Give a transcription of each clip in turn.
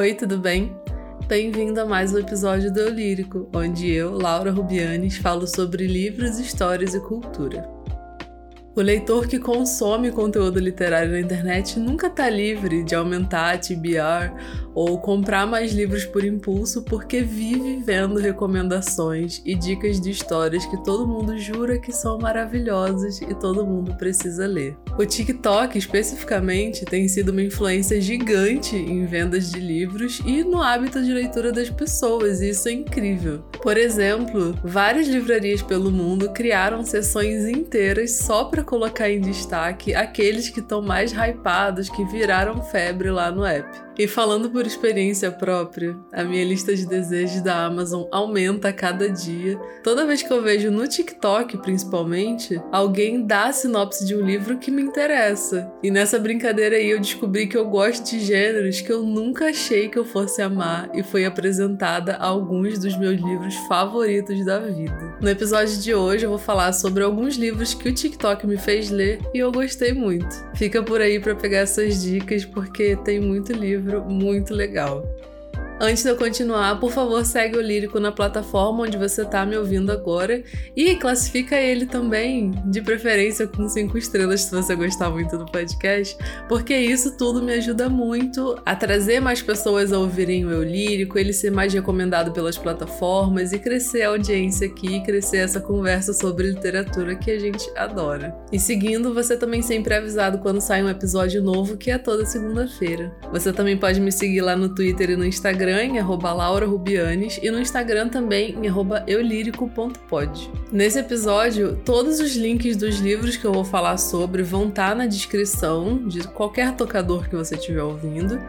Oi, tudo bem? Bem-vindo a mais um episódio do Eu Lírico, onde eu, Laura Rubianes, falo sobre livros, histórias e cultura. O leitor que consome conteúdo literário na internet nunca está livre de aumentar a TBR ou comprar mais livros por impulso porque vive vendo recomendações e dicas de histórias que todo mundo jura que são maravilhosas e todo mundo precisa ler. O TikTok, especificamente, tem sido uma influência gigante em vendas de livros e no hábito de leitura das pessoas, e isso é incrível. Por exemplo, várias livrarias pelo mundo criaram sessões inteiras só para colocar em destaque aqueles que estão mais hypados, que viraram febre lá no app. E falando por experiência própria, a minha lista de desejos da Amazon aumenta a cada dia. Toda vez que eu vejo no TikTok, principalmente, alguém dá a sinopse de um livro que me interessa. E nessa brincadeira aí eu descobri que eu gosto de gêneros que eu nunca achei que eu fosse amar e foi apresentada a alguns dos meus livros favoritos da vida. No episódio de hoje eu vou falar sobre alguns livros que o TikTok me fez ler e eu gostei muito. Fica por aí para pegar essas dicas porque tem muito livro livro muito legal. Antes de eu continuar, por favor, segue o Lírico na plataforma onde você está me ouvindo agora e classifica ele também, de preferência com cinco estrelas se você gostar muito do podcast, porque isso tudo me ajuda muito a trazer mais pessoas a ouvirem o Eu Lírico, ele ser mais recomendado pelas plataformas e crescer a audiência aqui, crescer essa conversa sobre literatura que a gente adora. E seguindo, você também sempre é avisado quando sai um episódio novo, que é toda segunda-feira. Você também pode me seguir lá no Twitter e no Instagram Instagram em @laurarubianes e no Instagram também em eulírico.pod. Nesse episódio, todos os links dos livros que eu vou falar sobre vão estar tá na descrição de qualquer tocador que você estiver ouvindo.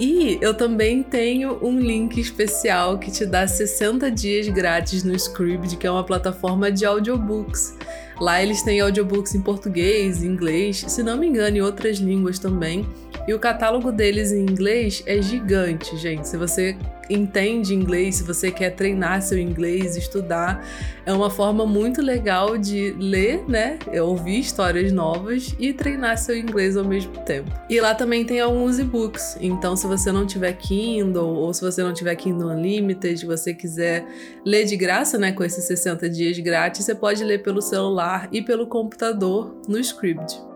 E eu também tenho um link especial que te dá 60 dias grátis no Scribd, que é uma plataforma de audiobooks. Lá eles têm audiobooks em português, inglês, se não me engano, em outras línguas também. E o catálogo deles em inglês é gigante, gente. Se você entende inglês, se você quer treinar seu inglês, estudar, é uma forma muito legal de ler, né? Ouvir histórias novas e treinar seu inglês ao mesmo tempo. E lá também tem alguns e-books. Então, se você não tiver Kindle ou se você não tiver Kindle Unlimited, você quiser ler de graça, né, com esses 60 dias grátis, você pode ler pelo celular e pelo computador no Scribd.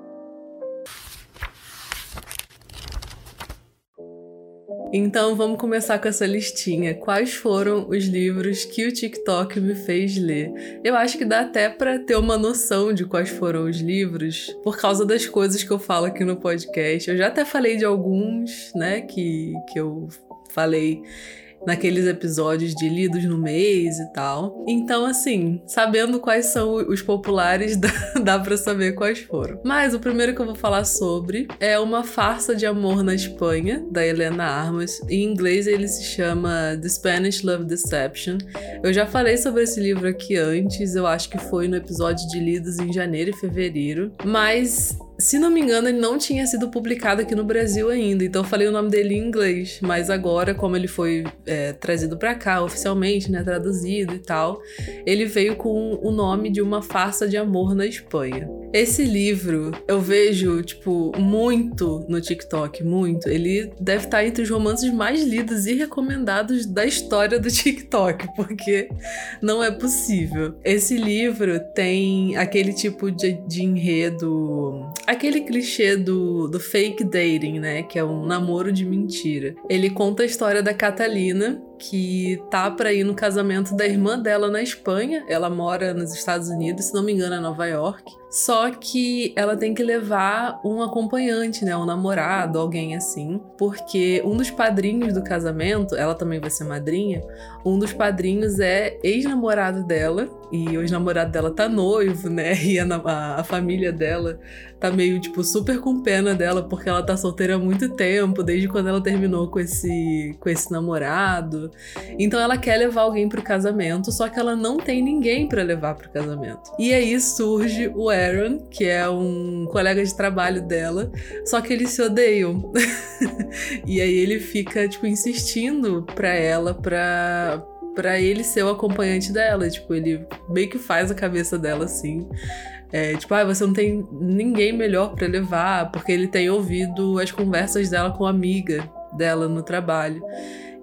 Então vamos começar com essa listinha. Quais foram os livros que o TikTok me fez ler? Eu acho que dá até para ter uma noção de quais foram os livros por causa das coisas que eu falo aqui no podcast. Eu já até falei de alguns, né, que, que eu falei naqueles episódios de lidos no mês e tal. Então, assim, sabendo quais são os populares, dá, dá pra saber quais foram. Mas o primeiro que eu vou falar sobre é uma farsa de amor na Espanha, da Helena Armas. Em inglês ele se chama The Spanish Love Deception. Eu já falei sobre esse livro aqui antes, eu acho que foi no episódio de lidos em janeiro e fevereiro. Mas se não me engano, ele não tinha sido publicado aqui no Brasil ainda, então eu falei o nome dele em inglês. Mas agora, como ele foi é, trazido para cá oficialmente, né, traduzido e tal, ele veio com o nome de uma farsa de amor na Espanha. Esse livro eu vejo, tipo, muito no TikTok, muito. Ele deve estar entre os romances mais lidos e recomendados da história do TikTok, porque não é possível. Esse livro tem aquele tipo de, de enredo aquele clichê do, do fake dating, né? Que é um namoro de mentira. Ele conta a história da Catalina, que tá para ir no casamento da irmã dela na Espanha. Ela mora nos Estados Unidos, se não me engano, é Nova York. Só que ela tem que levar um acompanhante, né? Um namorado, alguém assim. Porque um dos padrinhos do casamento, ela também vai ser madrinha, um dos padrinhos é ex-namorado dela. E o ex-namorado dela tá noivo, né? E a, a, família dela tá meio, tipo, super com pena dela, porque ela tá solteira há muito tempo, desde quando ela terminou com esse, com esse namorado. Então ela quer levar alguém pro casamento, só que ela não tem ninguém para levar pro casamento. E aí surge o Aaron, que é um colega de trabalho dela, só que eles se odeiam. e aí ele fica, tipo, insistindo pra ela pra para ele ser o acompanhante dela. Tipo, ele meio que faz a cabeça dela assim. É, tipo, ah, você não tem ninguém melhor para levar, porque ele tem ouvido as conversas dela com a amiga dela no trabalho.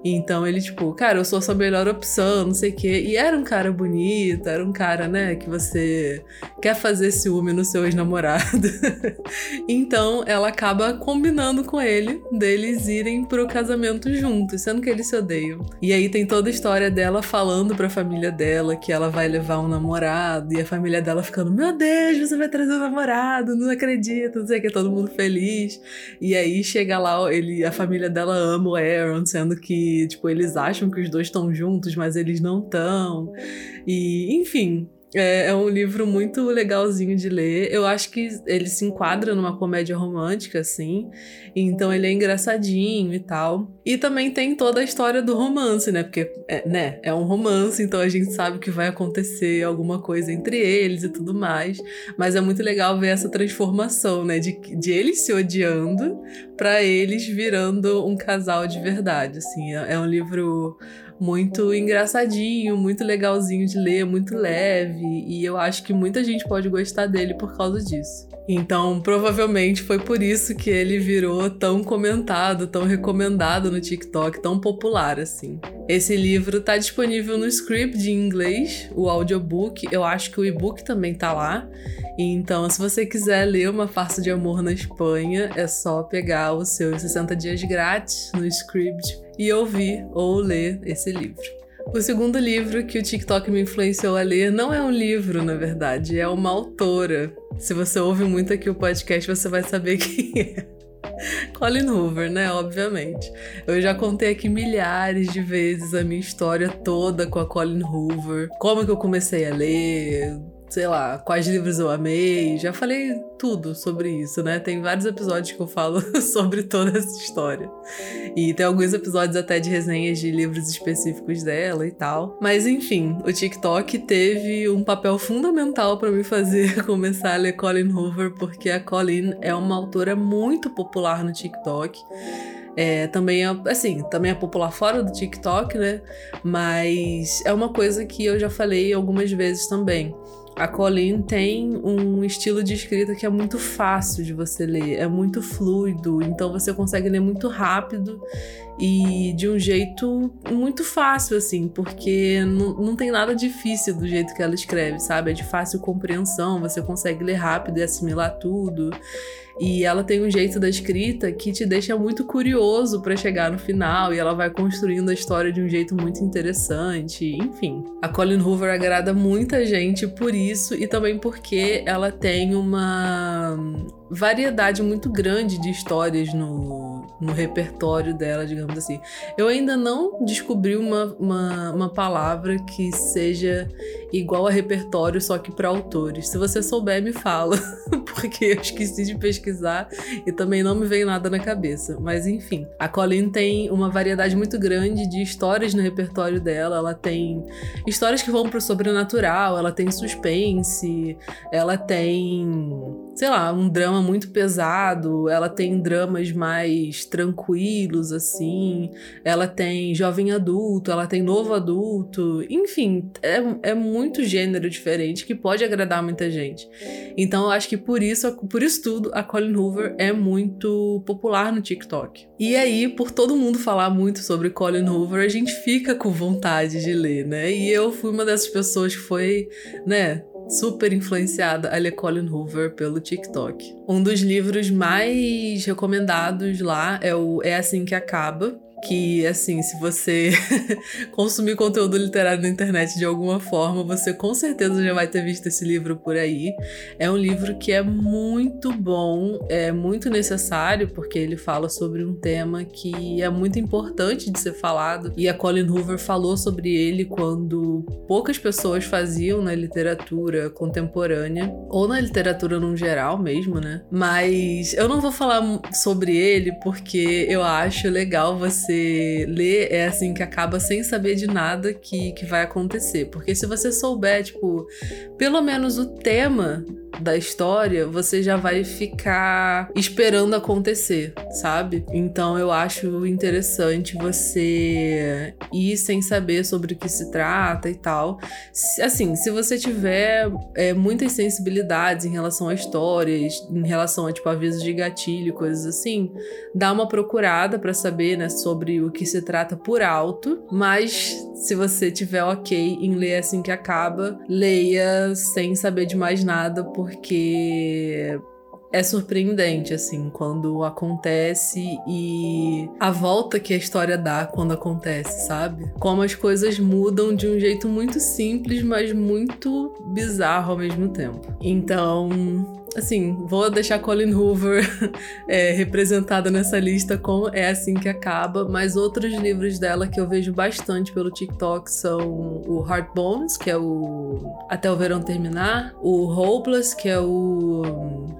Então ele, tipo, cara, eu sou a sua melhor opção, não sei o quê. E era um cara bonito, era um cara, né, que você quer fazer ciúme no seu ex-namorado. então ela acaba combinando com ele deles irem pro casamento juntos, sendo que eles se odeiam. E aí tem toda a história dela falando pra família dela que ela vai levar um namorado, e a família dela ficando: Meu Deus, você vai trazer um namorado, não acredito, não sei o que, todo mundo feliz. E aí chega lá, ele, a família dela ama o Aaron, sendo que tipo, eles acham que os dois estão juntos, mas eles não estão. E, enfim, é, é, um livro muito legalzinho de ler. Eu acho que ele se enquadra numa comédia romântica, assim. Então ele é engraçadinho e tal. E também tem toda a história do romance, né? Porque, é, né, é um romance, então a gente sabe que vai acontecer alguma coisa entre eles e tudo mais. Mas é muito legal ver essa transformação, né? De, de eles se odiando para eles virando um casal de verdade, assim. É, é um livro muito engraçadinho, muito legalzinho de ler, muito leve, e eu acho que muita gente pode gostar dele por causa disso. Então, provavelmente foi por isso que ele virou tão comentado, tão recomendado no TikTok, tão popular assim. Esse livro tá disponível no Script em inglês, o audiobook, eu acho que o e-book também tá lá. Então, se você quiser ler Uma Farsa de Amor na Espanha, é só pegar os seus 60 dias grátis no Script e ouvir ou ler esse livro. O segundo livro que o TikTok me influenciou a ler não é um livro, na verdade, é uma autora. Se você ouve muito aqui o podcast, você vai saber quem é. Colin Hoover, né? Obviamente. Eu já contei aqui milhares de vezes a minha história toda com a Colin Hoover. Como que eu comecei a ler, sei lá, quais livros eu amei. Já falei tudo sobre isso, né? Tem vários episódios que eu falo sobre toda essa história. E tem alguns episódios até de resenhas de livros específicos dela e tal. Mas enfim, o TikTok teve um papel fundamental para me fazer começar a ler Colin Hoover, porque a Colin é uma autora muito popular no TikTok. É, também é, assim, também é popular fora do TikTok, né? Mas é uma coisa que eu já falei algumas vezes também. A Colleen tem um estilo de escrita que é muito fácil de você ler, é muito fluido, então você consegue ler muito rápido e de um jeito muito fácil, assim, porque não, não tem nada difícil do jeito que ela escreve, sabe? É de fácil compreensão, você consegue ler rápido e assimilar tudo. E ela tem um jeito da escrita que te deixa muito curioso para chegar no final e ela vai construindo a história de um jeito muito interessante. Enfim, a Colin Hoover agrada muita gente por isso e também porque ela tem uma variedade muito grande de histórias no, no repertório dela, digamos assim. Eu ainda não descobri uma, uma, uma palavra que seja igual a repertório, só que para autores. Se você souber, me fala, porque eu esqueci de pesquisar e também não me veio nada na cabeça. Mas enfim, a Colleen tem uma variedade muito grande de histórias no repertório dela. Ela tem histórias que vão pro sobrenatural, ela tem suspense, ela tem, sei lá, um drama muito pesado, ela tem dramas mais tranquilos, assim, ela tem jovem adulto, ela tem novo adulto, enfim, é, é muito gênero diferente que pode agradar muita gente. Então eu acho que por isso, por isso tudo, a Colin Hoover é muito popular no TikTok. E aí, por todo mundo falar muito sobre Colin Hoover, a gente fica com vontade de ler, né? E eu fui uma dessas pessoas que foi, né, super influenciada a ler Colin Hoover pelo TikTok. Um dos livros mais recomendados lá é o É Assim Que Acaba, que, assim, se você consumir conteúdo literário na internet de alguma forma, você com certeza já vai ter visto esse livro por aí. É um livro que é muito bom, é muito necessário, porque ele fala sobre um tema que é muito importante de ser falado. E a Colin Hoover falou sobre ele quando poucas pessoas faziam na literatura contemporânea, ou na literatura no geral mesmo, né? Mas eu não vou falar sobre ele porque eu acho legal você você lê é assim que acaba sem saber de nada que, que vai acontecer. Porque se você souber, tipo, pelo menos o tema da história, você já vai ficar esperando acontecer, sabe? Então eu acho interessante você ir sem saber sobre o que se trata e tal. Assim, se você tiver é, muitas sensibilidades em relação a histórias, em relação a tipo avisos de gatilho, coisas assim, dá uma procurada para saber, né, sobre o que se trata por alto, mas se você tiver ok em ler assim que acaba, leia sem saber de mais nada, é surpreendente, assim, quando acontece e a volta que a história dá quando acontece, sabe? Como as coisas mudam de um jeito muito simples, mas muito bizarro ao mesmo tempo. Então, assim, vou deixar Colin Hoover é, representada nessa lista com É Assim Que Acaba, mas outros livros dela que eu vejo bastante pelo TikTok são o Heart Bones, que é o Até o Verão Terminar, o Hopeless, que é o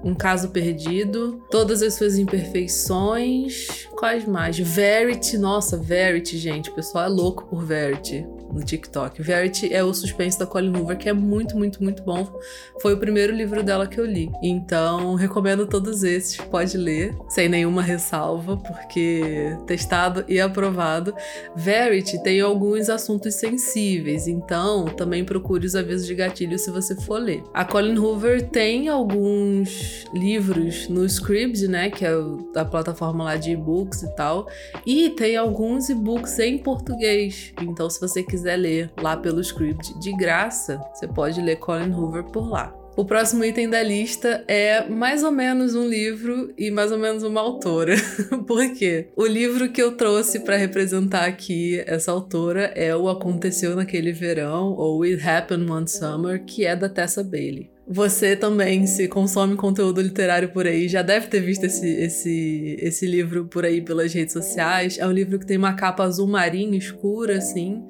Um Caso Perdido, Todas as Suas Imperfeições, quais mais? Verity, nossa, Verity, gente, o pessoal é louco por Verity no TikTok. Verity é o suspense da Colin Hoover, que é muito, muito, muito bom. Foi o primeiro livro dela que eu li. Então, recomendo todos esses. Pode ler, sem nenhuma ressalva, porque testado e aprovado. Verity tem alguns assuntos sensíveis, então também procure os avisos de gatilho se você for ler. A Colin Hoover tem alguns livros no Scribd, né, que é a plataforma lá de e-books e tal, e tem alguns e-books em português. Então, se você quiser quiser ler lá pelo script de graça, você pode ler Colin Hoover por lá. O próximo item da lista é mais ou menos um livro e mais ou menos uma autora. Por quê? O livro que eu trouxe para representar aqui essa autora é O Aconteceu Naquele Verão, ou It Happened One Summer, que é da Tessa Bailey. Você também, se consome conteúdo literário por aí, já deve ter visto esse, esse, esse livro por aí pelas redes sociais. É um livro que tem uma capa azul marinho escura, assim,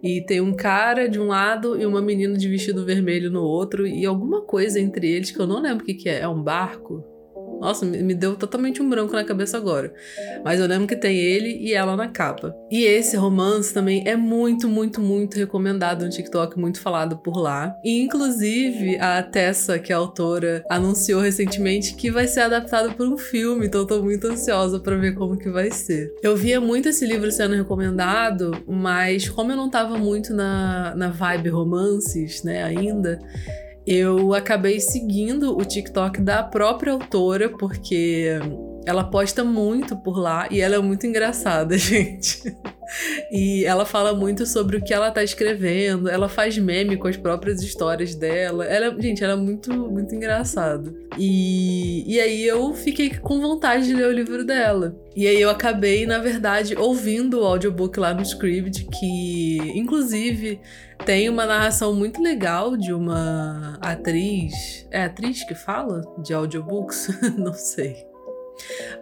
e tem um cara de um lado e uma menina de vestido vermelho no outro, e alguma coisa entre eles que eu não lembro o que, que é. É um barco? Nossa, me deu totalmente um branco na cabeça agora. Mas eu lembro que tem ele e ela na capa. E esse romance também é muito, muito, muito recomendado no TikTok, muito falado por lá. E inclusive a Tessa, que é a autora, anunciou recentemente que vai ser adaptado por um filme, então eu tô muito ansiosa para ver como que vai ser. Eu via muito esse livro sendo recomendado, mas como eu não tava muito na, na vibe romances, né, ainda, eu acabei seguindo o TikTok da própria autora, porque ela posta muito por lá e ela é muito engraçada, gente. E ela fala muito sobre o que ela tá escrevendo, ela faz meme com as próprias histórias dela. Ela, gente, ela é muito, muito engraçada. E, e aí eu fiquei com vontade de ler o livro dela. E aí eu acabei, na verdade, ouvindo o audiobook lá no Scribd, que inclusive tem uma narração muito legal de uma atriz. É atriz que fala de audiobooks? Não sei.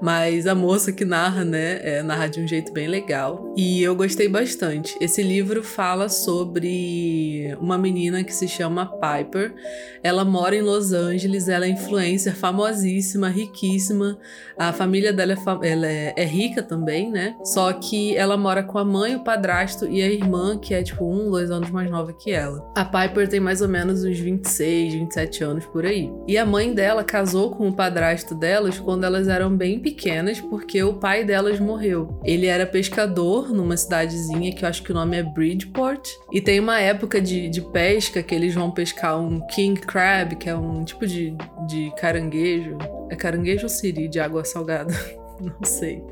Mas a moça que narra, né, é, narra de um jeito bem legal. E eu gostei bastante. Esse livro fala sobre uma menina que se chama Piper. Ela mora em Los Angeles, ela é influencer famosíssima, riquíssima. A família dela é, ela é, é rica também, né? Só que ela mora com a mãe, o padrasto e a irmã, que é tipo um, dois anos mais nova que ela. A Piper tem mais ou menos uns 26, 27 anos por aí. E a mãe dela casou com o padrasto delas quando elas eram eram bem pequenas porque o pai delas morreu. Ele era pescador numa cidadezinha que eu acho que o nome é Bridgeport. E tem uma época de, de pesca que eles vão pescar um king crab, que é um tipo de, de caranguejo. É caranguejo ou siri de água salgada? Não sei.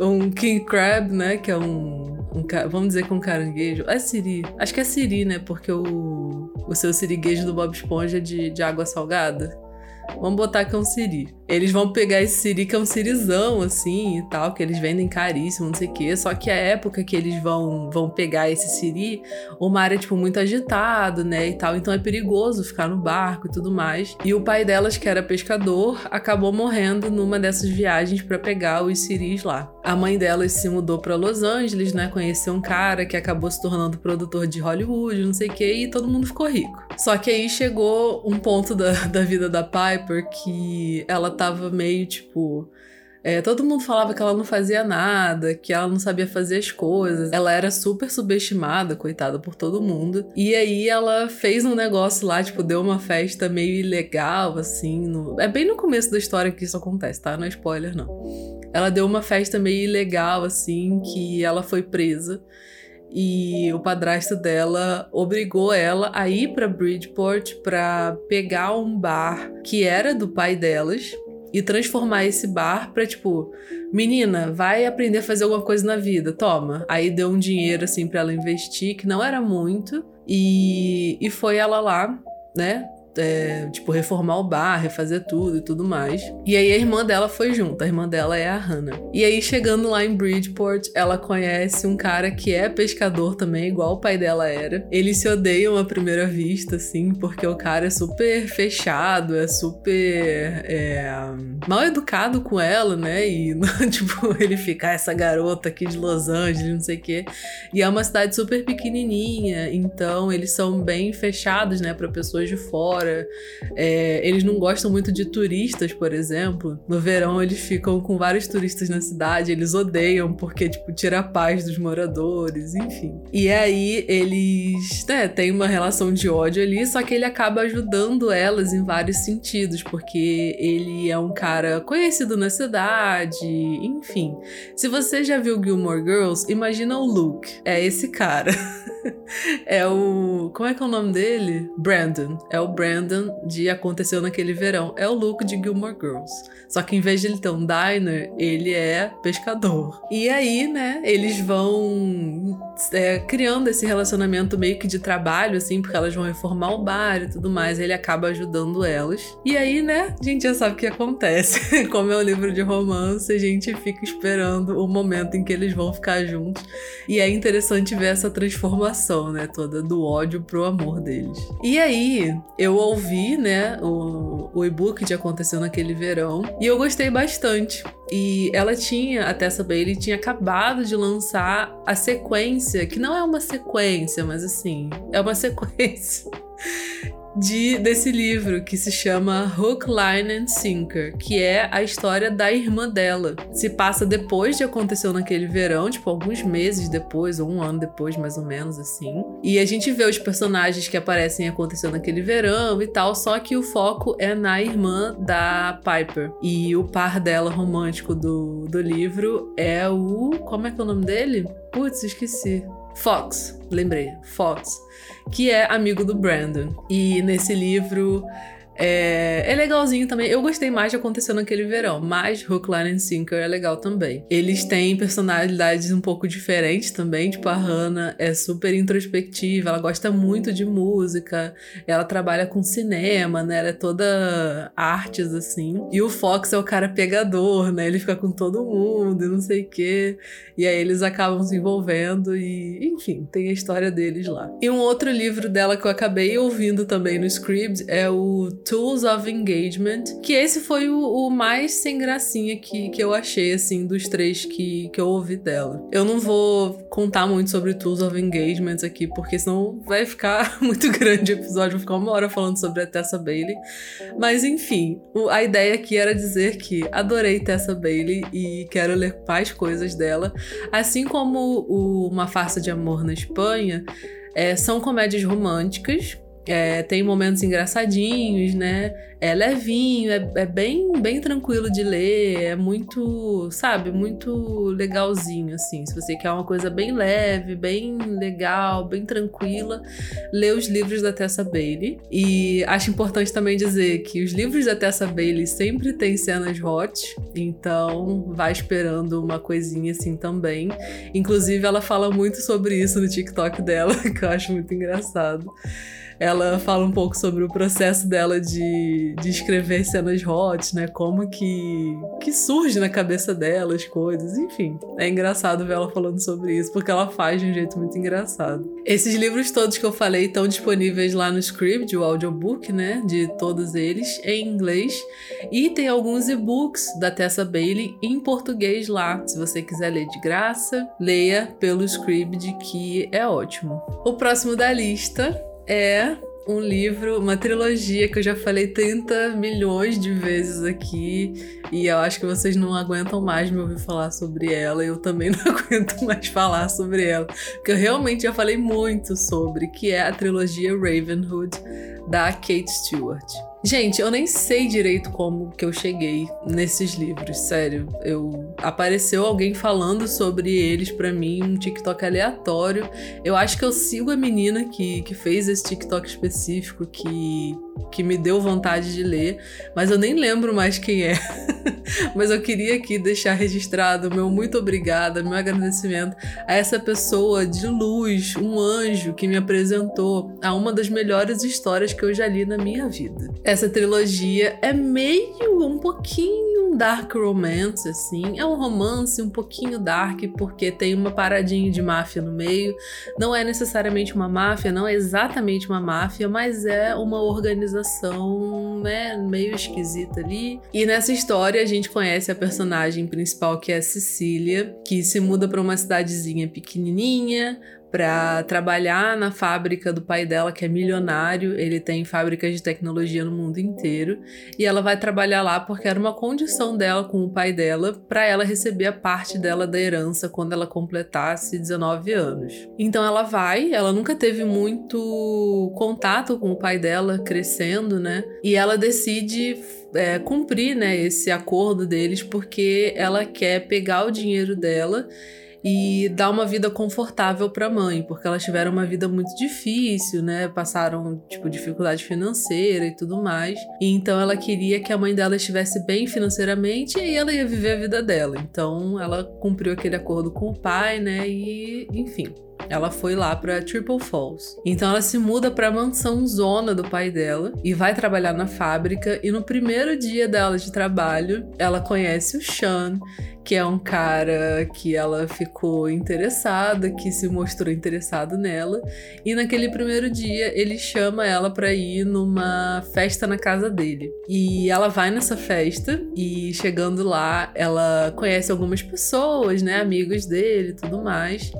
Um king crab, né? Que é um, um, vamos dizer que um caranguejo. É siri. Acho que é siri, né? Porque o, o seu siriguejo do Bob Esponja é de, de água salgada. Vamos botar que é um siri. Eles vão pegar esse siri, que é um sirizão, assim, e tal, que eles vendem caríssimo, não sei o quê. Só que a época que eles vão, vão pegar esse siri, o mar é, tipo, muito agitado, né, e tal. Então é perigoso ficar no barco e tudo mais. E o pai delas, que era pescador, acabou morrendo numa dessas viagens para pegar os siris lá. A mãe delas se mudou para Los Angeles, né, conheceu um cara que acabou se tornando produtor de Hollywood, não sei o quê, e todo mundo ficou rico. Só que aí chegou um ponto da, da vida da Piper que ela tava meio tipo. É, todo mundo falava que ela não fazia nada, que ela não sabia fazer as coisas. Ela era super subestimada, coitada, por todo mundo. E aí ela fez um negócio lá, tipo, deu uma festa meio ilegal, assim. No... É bem no começo da história que isso acontece, tá? Não é spoiler, não. Ela deu uma festa meio ilegal, assim, que ela foi presa e o padrasto dela obrigou ela a ir para Bridgeport para pegar um bar que era do pai delas e transformar esse bar pra, tipo, menina, vai aprender a fazer alguma coisa na vida, toma. Aí deu um dinheiro, assim, para ela investir, que não era muito, e, e foi ela lá, né, é, tipo, reformar o bar, refazer tudo e tudo mais. E aí a irmã dela foi junto, a irmã dela é a Hannah. E aí, chegando lá em Bridgeport, ela conhece um cara que é pescador também, igual o pai dela era. Eles se odeiam à primeira vista, assim, porque o cara é super fechado, é super é, mal educado com ela, né? E, tipo, ele fica, ah, essa garota aqui de Los Angeles, não sei o quê. E é uma cidade super pequenininha, então eles são bem fechados, né, para pessoas de fora fora. É, eles não gostam muito de turistas, por exemplo. No verão eles ficam com vários turistas na cidade, eles odeiam porque, tipo, tira a paz dos moradores, enfim. E aí eles, né, têm uma relação de ódio ali, só que ele acaba ajudando elas em vários sentidos, porque ele é um cara conhecido na cidade, enfim. Se você já viu Gilmore Girls, imagina o Luke. É esse cara. é o. Como é que é o nome dele? Brandon. É o Brandon de Aconteceu Naquele Verão. É o Luke de Gilmore Girls. Só que em vez de ele ter um diner, ele é pescador. E aí, né, eles vão é, criando esse relacionamento meio que de trabalho, assim, porque elas vão reformar o bar e tudo mais. Ele acaba ajudando elas. E aí, né, a gente já sabe o que acontece. Como é um livro de romance, a gente fica esperando o momento em que eles vão ficar juntos. E é interessante ver essa transformação transformação, né, toda do ódio pro amor deles. E aí, eu ouvi, né, o, o e-book de Aconteceu Naquele Verão, e eu gostei bastante. E ela tinha, a Tessa Bailey tinha acabado de lançar a sequência, que não é uma sequência, mas assim, é uma sequência de, desse livro que se chama Hook, Line and Sinker, que é a história da irmã dela. Se passa depois de aconteceu naquele verão, tipo alguns meses depois, ou um ano depois, mais ou menos assim. E a gente vê os personagens que aparecem aconteceu naquele verão e tal, só que o foco é na irmã da Piper. E o par dela romântico do, do livro é o. Como é que é o nome dele? Putz, esqueci. Fox, lembrei, Fox, que é amigo do Brandon. E nesse livro é, é legalzinho também. Eu gostei mais de Aconteceu Naquele Verão, mas Hook, Line and Sinker é legal também. Eles têm personalidades um pouco diferentes também. Tipo, a Hannah é super introspectiva, ela gosta muito de música, ela trabalha com cinema, né? Ela é toda artes, assim. E o Fox é o cara pegador, né? Ele fica com todo mundo e não sei o quê. E aí eles acabam se envolvendo e, enfim, tem a história deles lá. E um outro livro dela que eu acabei ouvindo também no Scribd é o Tools of Engagement, que esse foi o, o, mais sem gracinha que, que eu achei, assim, dos três que, que eu ouvi dela. Eu não vou contar muito sobre Tools of Engagement aqui, porque senão vai ficar muito grande o episódio, vou ficar uma hora falando sobre a Tessa Bailey. Mas enfim, a ideia aqui era dizer que adorei Tessa Bailey e quero ler mais coisas dela, assim como o Uma Farsa de Amor na Espanha. É, são comédias românticas, é, tem momentos engraçadinhos, né? É levinho, é, é, bem, bem tranquilo de ler, é muito, sabe, muito legalzinho, assim. Se você quer uma coisa bem leve, bem legal, bem tranquila, lê os livros da Tessa Bailey. E acho importante também dizer que os livros da Tessa Bailey sempre têm cenas hot, então vai esperando uma coisinha assim também. Inclusive, ela fala muito sobre isso no TikTok dela, que eu acho muito engraçado ela fala um pouco sobre o processo dela de, de escrever cenas hot, né? Como que, que surge na cabeça dela as coisas, enfim. É engraçado ver ela falando sobre isso, porque ela faz de um jeito muito engraçado. Esses livros todos que eu falei estão disponíveis lá no Scribd, o audiobook, né? De todos eles, em inglês. E tem alguns e-books da Tessa Bailey em português lá. Se você quiser ler de graça, leia pelo Scribd, que é ótimo. O próximo da lista é um livro, uma trilogia que eu já falei 30 milhões de vezes aqui e eu acho que vocês não aguentam mais me ouvir falar sobre ela. Eu também não aguento mais falar sobre ela, porque eu realmente já falei muito sobre, que é a trilogia Ravenhood da Kate Stewart. Gente, eu nem sei direito como que eu cheguei nesses livros, sério. Eu apareceu alguém falando sobre eles para mim, um TikTok aleatório. Eu acho que eu sigo a menina que, que fez esse TikTok específico que que me deu vontade de ler, mas eu nem lembro mais quem é. mas eu queria aqui deixar registrado meu muito obrigada, meu agradecimento a essa pessoa de luz, um anjo que me apresentou a uma das melhores histórias que eu já li na minha vida. Essa trilogia é meio um pouquinho dark romance assim, é um romance um pouquinho dark porque tem uma paradinha de máfia no meio. Não é necessariamente uma máfia, não é exatamente uma máfia, mas é uma organização né, meio esquisita ali. E nessa história a gente conhece a personagem principal que é a Cecília, que se muda para uma cidadezinha pequenininha, para trabalhar na fábrica do pai dela, que é milionário. Ele tem fábricas de tecnologia no mundo inteiro. E ela vai trabalhar lá porque era uma condição dela com o pai dela para ela receber a parte dela da herança quando ela completasse 19 anos. Então ela vai, ela nunca teve muito contato com o pai dela crescendo, né? E ela decide é, cumprir né, esse acordo deles porque ela quer pegar o dinheiro dela e dar uma vida confortável para a mãe, porque elas tiveram uma vida muito difícil, né? Passaram tipo dificuldade financeira e tudo mais. E então ela queria que a mãe dela estivesse bem financeiramente e ela ia viver a vida dela. Então ela cumpriu aquele acordo com o pai, né? E enfim, ela foi lá para Triple Falls. Então ela se muda para a mansão zona do pai dela e vai trabalhar na fábrica. E no primeiro dia dela de trabalho, ela conhece o Sean, que é um cara que ela ficou interessada, que se mostrou interessado nela. E naquele primeiro dia, ele chama ela para ir numa festa na casa dele. E ela vai nessa festa e chegando lá, ela conhece algumas pessoas, né, amigos dele tudo mais.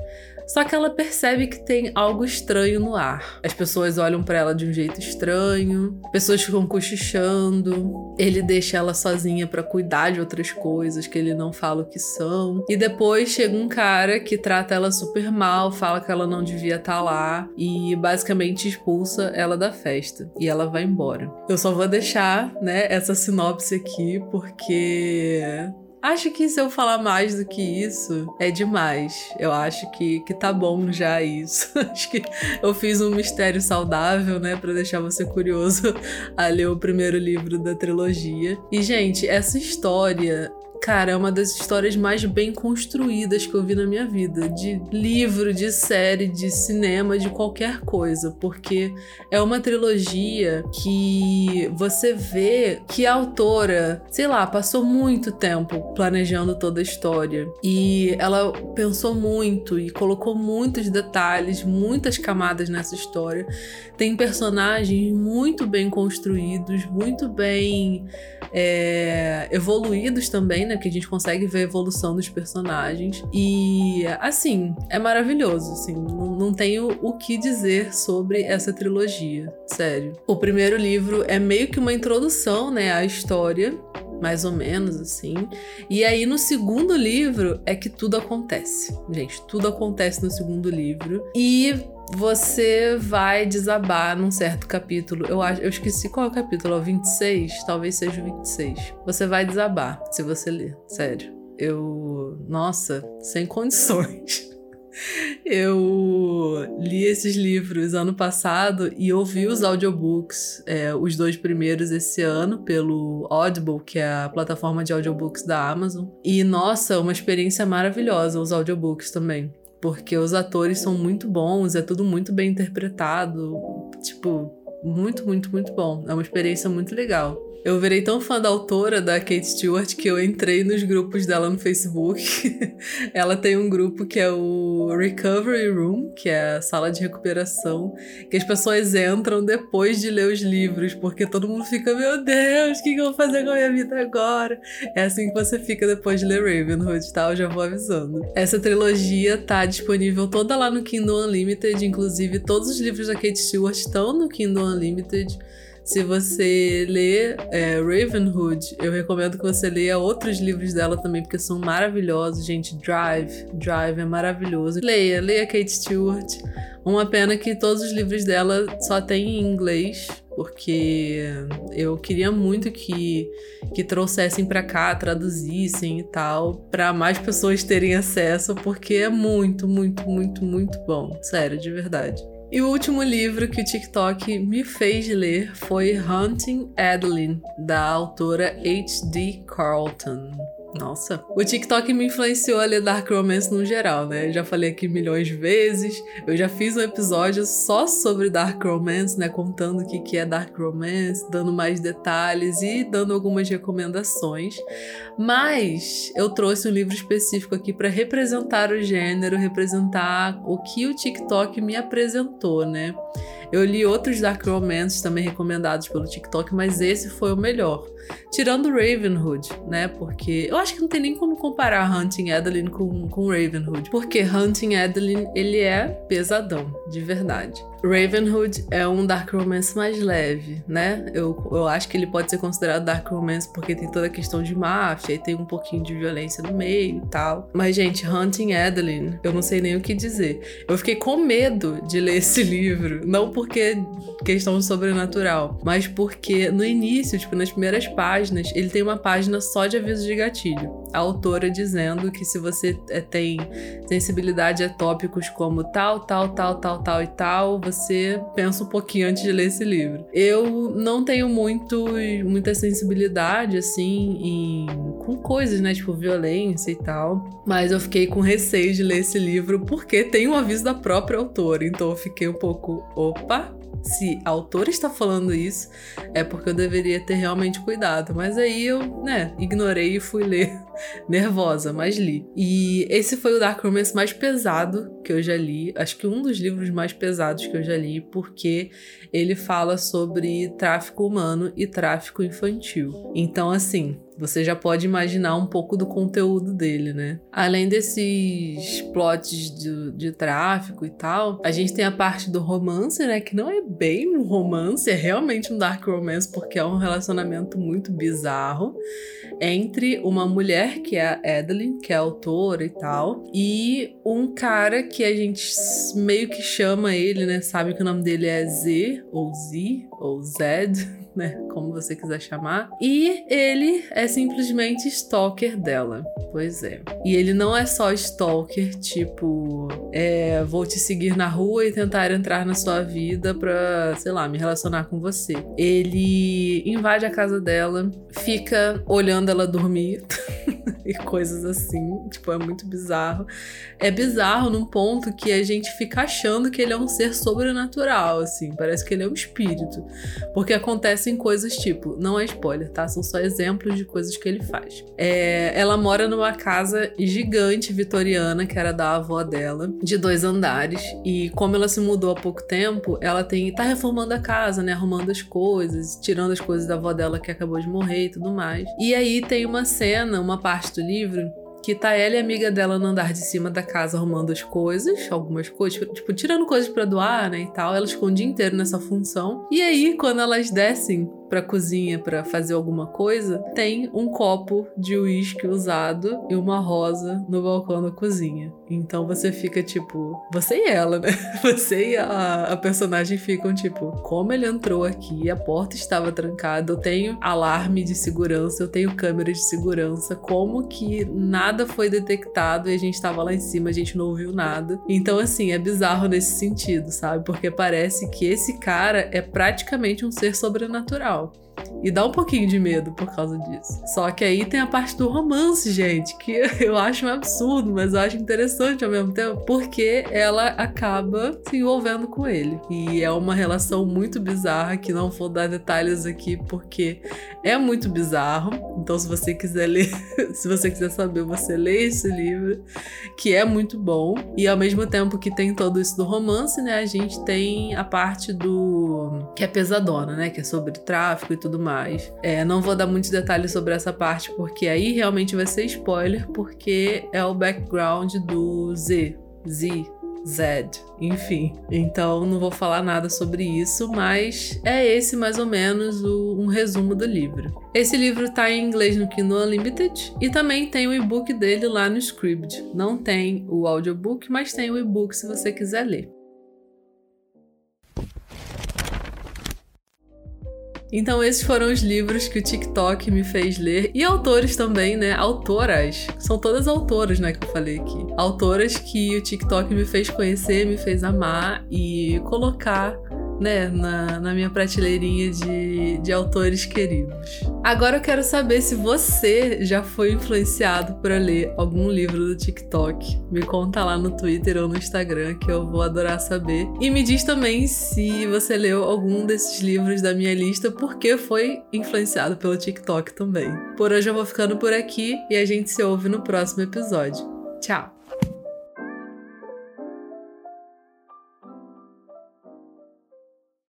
Só que ela percebe que tem algo estranho no ar. As pessoas olham para ela de um jeito estranho, pessoas ficam cochichando. Ele deixa ela sozinha para cuidar de outras coisas que ele não fala o que são. E depois chega um cara que trata ela super mal, fala que ela não devia estar tá lá e basicamente expulsa ela da festa. E ela vai embora. Eu só vou deixar, né, essa sinopse aqui porque Acho que se eu falar mais do que isso, é demais. Eu acho que, que tá bom já isso. acho que eu fiz um mistério saudável, né, para deixar você curioso a ler o primeiro livro da trilogia. E, gente, essa história Cara, é uma das histórias mais bem construídas que eu vi na minha vida. De livro, de série, de cinema, de qualquer coisa. Porque é uma trilogia que você vê que a autora, sei lá, passou muito tempo planejando toda a história. E ela pensou muito e colocou muitos detalhes, muitas camadas nessa história. Tem personagens muito bem construídos, muito bem é, evoluídos também, né? Que a gente consegue ver a evolução dos personagens. E, assim, é maravilhoso, assim. Não, não tenho o que dizer sobre essa trilogia, sério. O primeiro livro é meio que uma introdução, né, à história mais ou menos assim. E aí no segundo livro é que tudo acontece. Gente, tudo acontece no segundo livro. E você vai desabar num certo capítulo. Eu acho, eu esqueci qual é o capítulo, é o 26, talvez seja o 26. Você vai desabar se você ler, sério. Eu, nossa, sem condições. Eu li esses livros ano passado e ouvi os audiobooks, é, os dois primeiros esse ano, pelo Audible, que é a plataforma de audiobooks da Amazon. E nossa, uma experiência maravilhosa os audiobooks também porque os atores são muito bons, é tudo muito bem interpretado, tipo, muito, muito, muito bom. É uma experiência muito legal. Eu virei tão fã da autora, da Kate Stewart, que eu entrei nos grupos dela no Facebook. ela tem um grupo que é o Recovery Room, que é a sala de recuperação, que as pessoas entram depois de ler os livros, porque todo mundo fica, meu Deus, o que, eu vou fazer com a minha vida agora? É assim que você fica depois de ler Ravenhood, tá? Eu já vou avisando. Essa trilogia tá disponível toda lá no Kindle Unlimited, inclusive todos os livros da Kate Stewart estão no Kindle Unlimited. Se você lê é, Ravenhood, eu recomendo que você leia outros livros dela também, porque são maravilhosos, gente. Drive, Drive é maravilhoso. Leia, leia Kate Stewart. Uma pena que todos os livros dela só tem em inglês, porque eu queria muito que, que trouxessem para cá, traduzissem e tal, para mais pessoas terem acesso, porque é muito, muito, muito, muito bom. Sério, de verdade. E o último livro que o TikTok me fez ler foi Hunting Adeline, da autora H.D. Carlton. Nossa, o TikTok me influenciou a ler Dark Romance no geral, né? já falei aqui milhões de vezes. Eu já fiz um episódio só sobre Dark Romance, né? Contando o que, é Dark Romance, dando mais detalhes e dando algumas recomendações. Mas eu trouxe um livro específico aqui para representar o gênero, representar o que o TikTok me apresentou, né? Eu li outros Dark Romances também recomendados pelo TikTok, mas esse foi o melhor. Tirando Ravenhood, né? Porque eu acho que não tem nem como comparar Hunting Adeline com, com Ravenhood. Porque Hunting Adeline, ele é pesadão, de verdade. Ravenhood é um Dark Romance mais leve, né? Eu, eu acho que ele pode ser considerado Dark Romance porque tem toda a questão de máfia e tem um pouquinho de violência no meio e tal. Mas, gente, Hunting Adeline, eu não sei nem o que dizer. Eu fiquei com medo de ler esse livro. Não porque questão sobrenatural, mas porque no início, tipo, nas primeiras páginas, ele tem uma página só de aviso de gatilho. A autora dizendo que se você é, tem sensibilidade a tópicos como tal, tal, tal, tal, tal e tal, você pensa um pouquinho antes de ler esse livro. Eu não tenho muito, muita sensibilidade, assim, em, com coisas, né? Tipo violência e tal. Mas eu fiquei com receio de ler esse livro porque tem um aviso da própria autora. Então eu fiquei um pouco, opa, se a autora está falando isso, é porque eu deveria ter realmente cuidado. Mas aí eu, né, ignorei e fui ler nervosa, mas li. E esse foi o Dark Romance mais pesado que eu já li. Acho que um dos livros mais pesados que eu já li, porque ele fala sobre tráfico humano e tráfico infantil. Então, assim, você já pode imaginar um pouco do conteúdo dele, né? Além desses plots de, de tráfico e tal, a gente tem a parte do romance, né? Que não é bem um romance, é realmente um dark romance, porque é um relacionamento muito bizarro entre uma mulher, que é a Adeline, que é autora e tal, e um cara que a gente meio que chama ele, né? Sabe que o nome dele é Z, ou Z, ou Zed né? Como você quiser chamar. E ele é simplesmente stalker dela. Pois é. E ele não é só stalker, tipo, é, vou te seguir na rua e tentar entrar na sua vida pra, sei lá, me relacionar com você. Ele invade a casa dela, fica olhando ela dormir. e coisas assim. Tipo, é muito bizarro. É bizarro num ponto que a gente fica achando que ele é um ser sobrenatural, assim. Parece que ele é um espírito. Porque acontecem coisas tipo, não é spoiler, tá? São só exemplos de coisas que ele faz. É, ela mora numa casa gigante vitoriana, que era da avó dela, de dois andares. E como ela se mudou há pouco tempo, ela tem tá reformando a casa, né? Arrumando as coisas, tirando as coisas da avó dela que acabou de morrer e tudo mais. E aí tem uma cena, uma parte do livro que tá ela e amiga dela no andar de cima da casa arrumando as coisas, algumas coisas, tipo, tirando coisas para doar, né, e tal. Elas ficam o dia inteiro nessa função. E aí, quando elas descem pra cozinha para fazer alguma coisa, tem um copo de uísque usado e uma rosa no balcão da cozinha. Então você fica tipo, você e ela, né? Você e a, a personagem ficam tipo, como ele entrou aqui? A porta estava trancada, eu tenho alarme de segurança, eu tenho câmera de segurança, como que nada foi detectado e a gente estava lá em cima, a gente não ouviu nada. Então, assim, é bizarro nesse sentido, sabe? Porque parece que esse cara é praticamente um ser sobrenatural. E dá um pouquinho de medo por causa disso. Só que aí tem a parte do romance, gente, que eu acho um absurdo, mas eu acho interessante ao mesmo tempo, porque ela acaba se envolvendo com ele. E é uma relação muito bizarra, que não vou dar detalhes aqui, porque é muito bizarro. Então, se você quiser ler, se você quiser saber, você lê esse livro, que é muito bom. E ao mesmo tempo que tem todo isso do romance, né, a gente tem a parte do. que é pesadona, né, que é sobre tráfico e tudo mais. É, não vou dar muitos detalhes sobre essa parte, porque aí realmente vai ser spoiler, porque é o background do Z. Z, Z, enfim. Então não vou falar nada sobre isso, mas é esse mais ou menos o, um resumo do livro. Esse livro tá em inglês no Kindle Unlimited e também tem o e-book dele lá no Scribd. Não tem o audiobook, mas tem o e-book se você quiser ler. Então esses foram os livros que o TikTok me fez ler e autores também, né? Autoras. São todas autoras, né, que eu falei aqui. Autoras que o TikTok me fez conhecer, me fez amar e colocar né, na, na minha prateleirinha de, de autores queridos. Agora eu quero saber se você já foi influenciado por ler algum livro do TikTok. Me conta lá no Twitter ou no Instagram que eu vou adorar saber. E me diz também se você leu algum desses livros da minha lista, porque foi influenciado pelo TikTok também. Por hoje eu vou ficando por aqui e a gente se ouve no próximo episódio. Tchau!